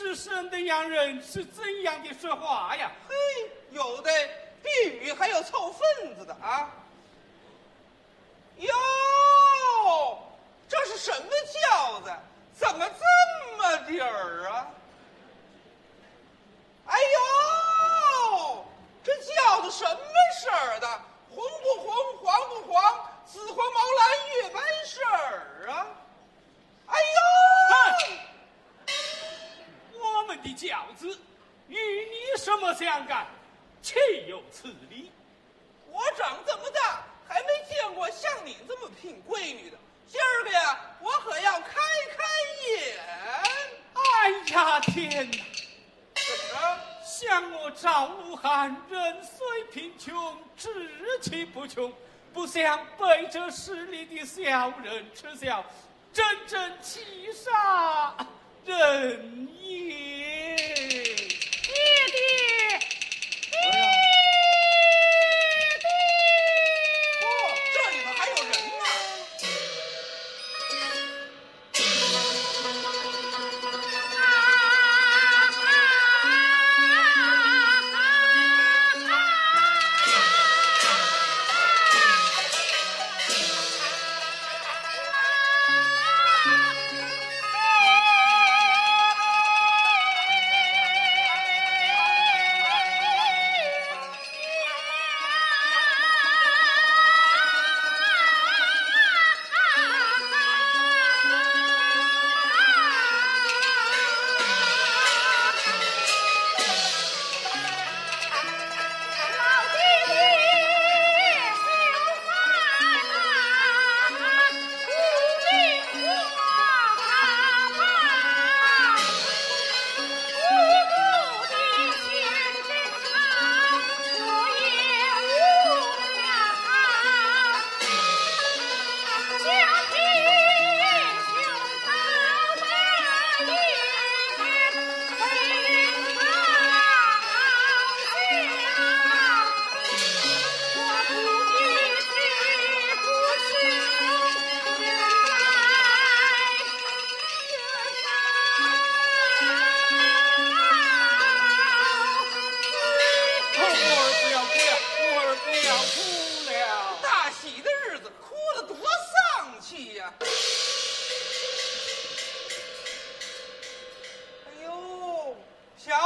是什么样人？是怎样的说话呀？嘿，有的避雨还有凑份子的啊！哟，这是什么轿子？怎么这么底儿啊？哎呦，这轿子什么色儿的？红不红，黄不黄，紫黄毛蓝月白色儿啊！哎呦！我们的饺子与你什么相干？岂有此理！我长这么大还没见过像你这么聘闺女的。今儿个呀，我可要开开眼。哎呀天哪！怎么着？像我赵武汉，人虽贫穷，志气不穷，不想被这势利的小人耻笑，真正气煞人也。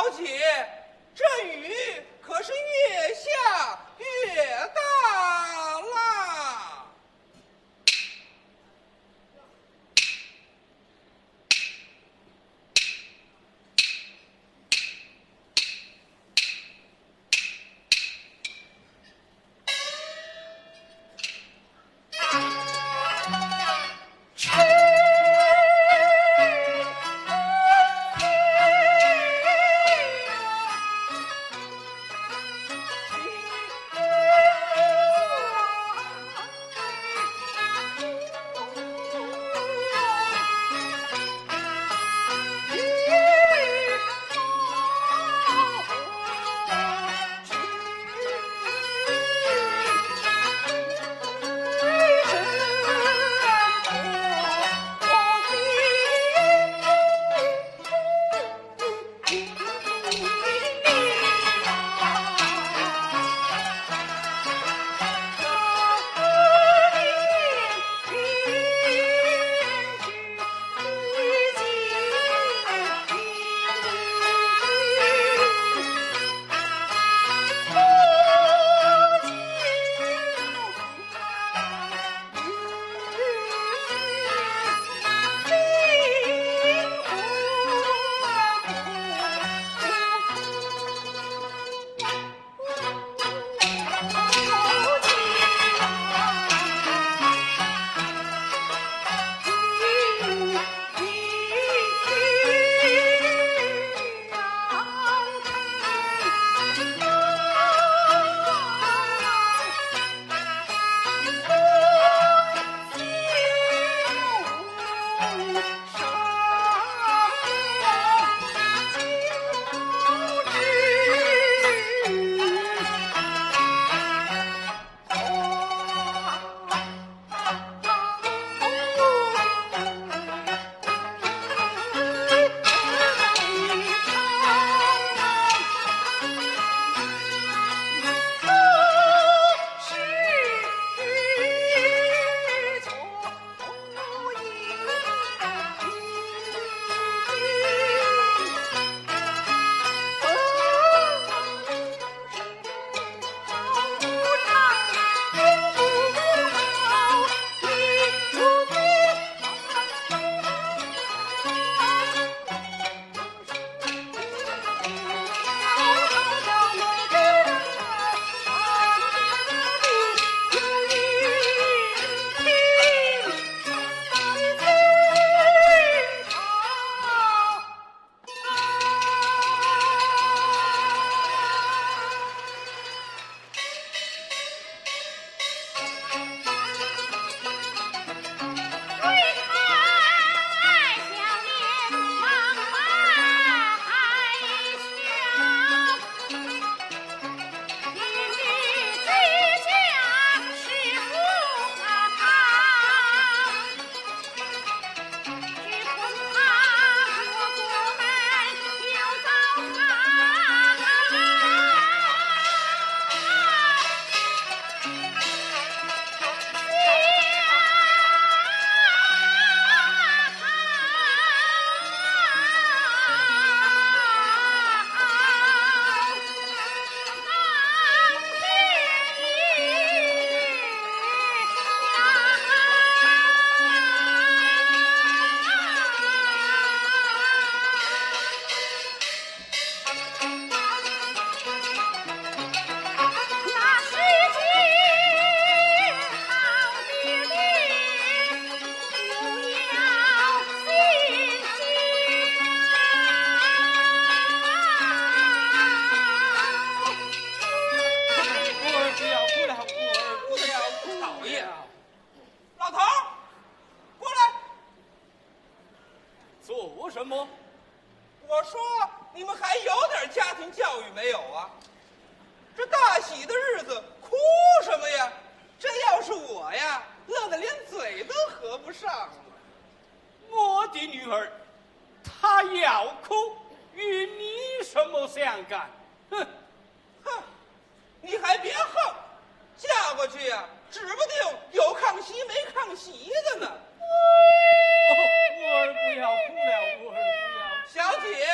小姐这雨可是越下越大。你什么相干？哼！哼，你还别横，嫁过去呀、指不定有炕席没炕席的呢。哦，我儿不要哭了，我儿不要。小姐，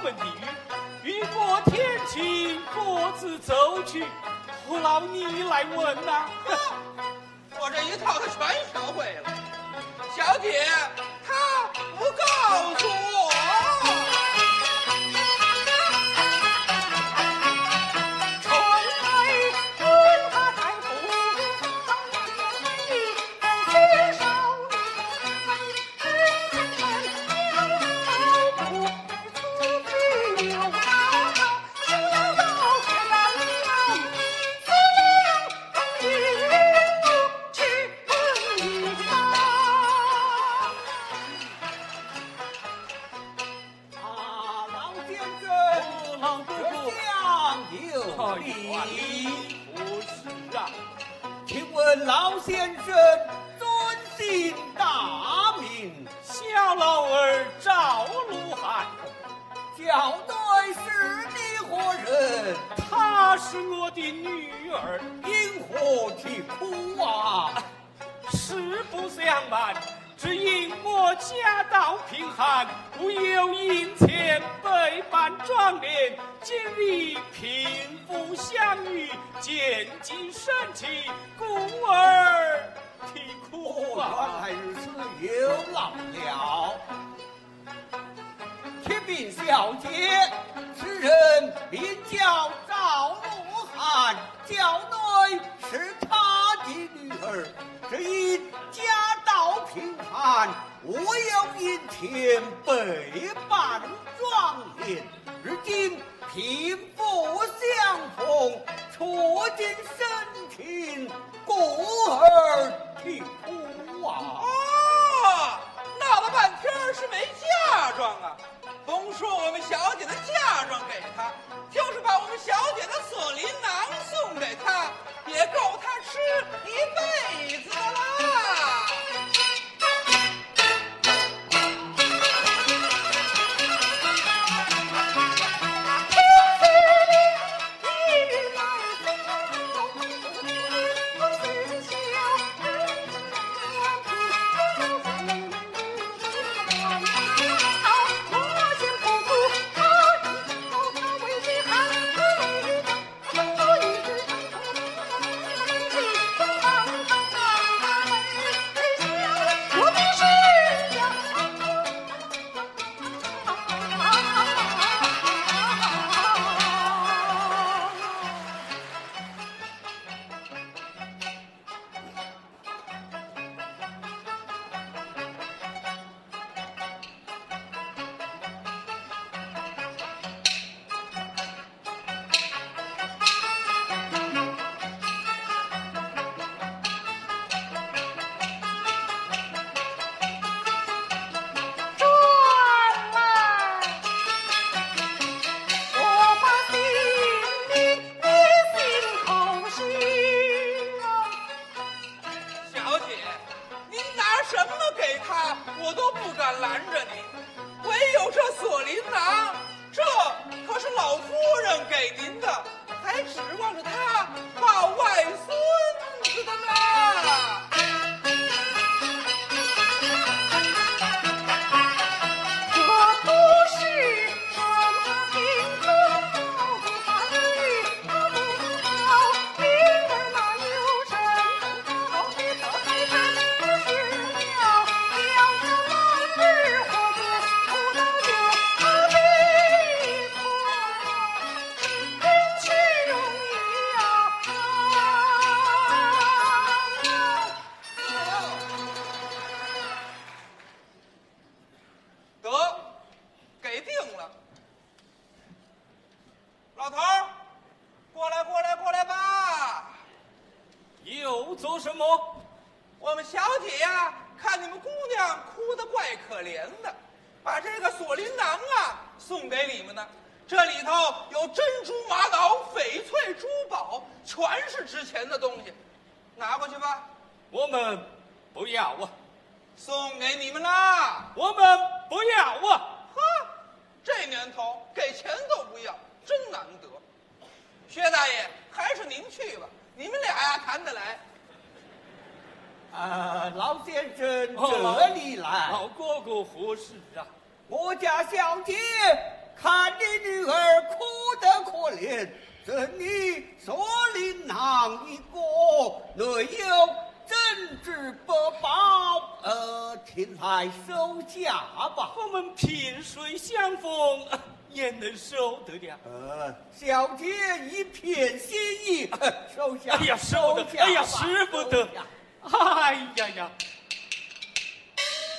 我们的雨。过天晴，各自走去。何劳你来问呐、我这一套他全学会了。小姐，他不告诉我。先生尊姓大名？小老儿赵鲁汉，校内是你何人？她是我的女儿。因何啼哭啊？实不相瞒，只因我家道贫寒，无有银钱备办壮年。今尽生气，故而啼哭，啊！原来如此，有劳了。启禀小姐，此人名叫赵罗汉，校内是他的女儿，只因家道贫寒，无有银钱备办庄严。如今贫富相逢，触景生情，故而啼哭啊！闹了半天是没嫁妆啊！甭说我们小姐的嫁妆给他，什么给他我都不敢拦着你。唯有这锁麟囊这可是老夫人给您的还指望着他抱外孙大爷，还是您去吧，你们俩呀谈得来。啊，老先生哦这里来，老哥哥何事啊？我家小姐看你女儿哭得可怜，赠你锁麟囊一个，内有珍珠百宝，呃，请来收下吧。我们萍水相逢，呃也能收得了。呃，小姐一片心意，呃 收下。哎呀，收得，下哎呀，吧使不得收下。哎呀呀！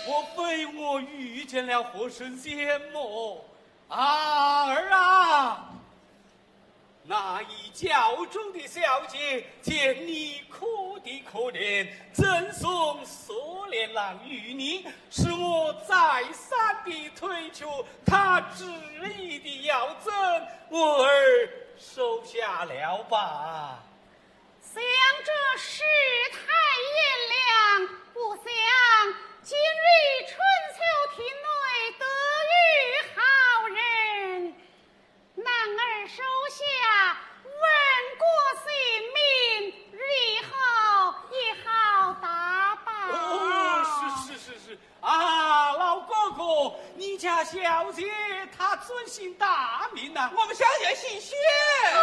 莫非我遇见了活神仙么？啊儿啊！那一教中的小姐见你哭的可怜，赠送锁链郎与你，是我再三的推求，她执意的要赠，我儿收下了吧。想这世态炎凉，不想今日春秋亭内得遇好人，男儿收下，万国姓名，日以后也好打扮。哦，是是是是啊，老哥哥，你家小姐她尊姓大名呐、我们小姐姓薛。哦，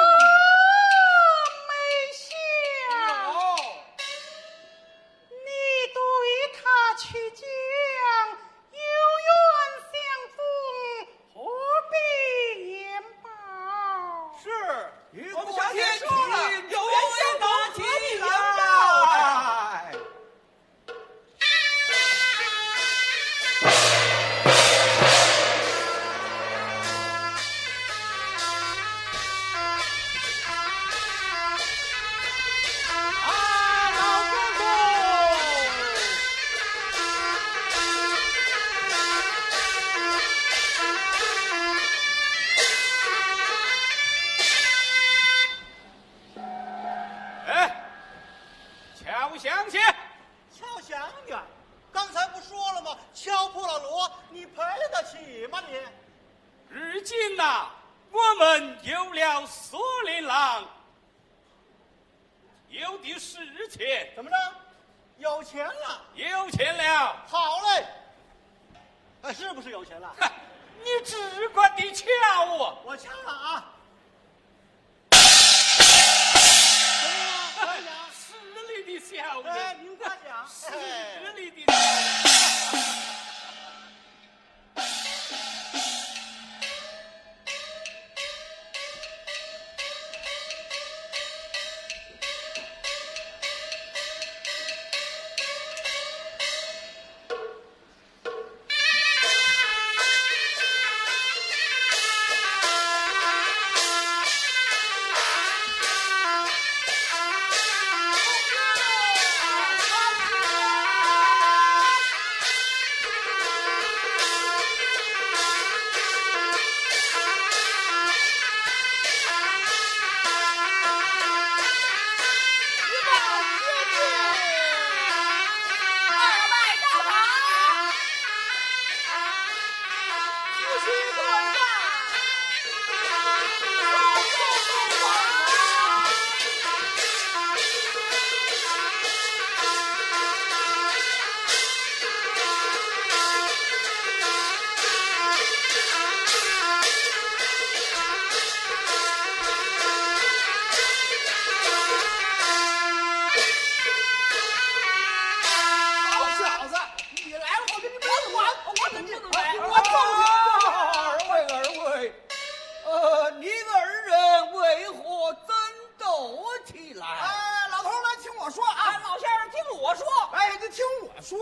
说。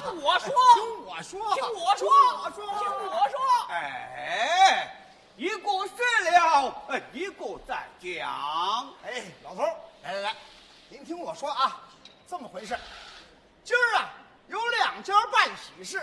听我说听我说。听我说听我说。听我说哎一个是了哎一个在讲。哎老头来来来您听我说啊这么回事今儿啊有两家办喜事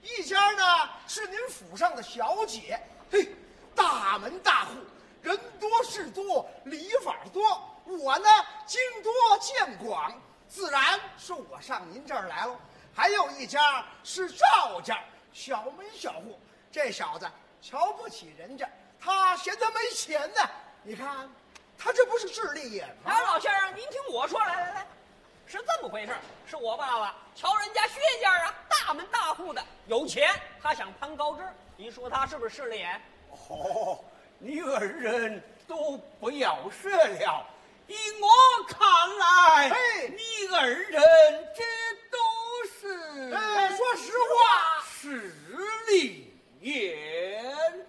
一家呢是您府上的小姐嘿大门大户人多事多礼法多我呢经多见广。自然是我上您这儿来了。还有一家是赵家，小门小户，这小子瞧不起人家，他嫌他没钱呢。你看，他这不是势利眼吗？哎，老先生，您听我说，来来来，是这么回事是我爸爸瞧人家薛家啊，大门大户的，有钱，他想攀高枝。您说他是不是势利眼？哦，你二人都不要说了。依我看来，嘿你二人这都是哎，说实话，势利眼。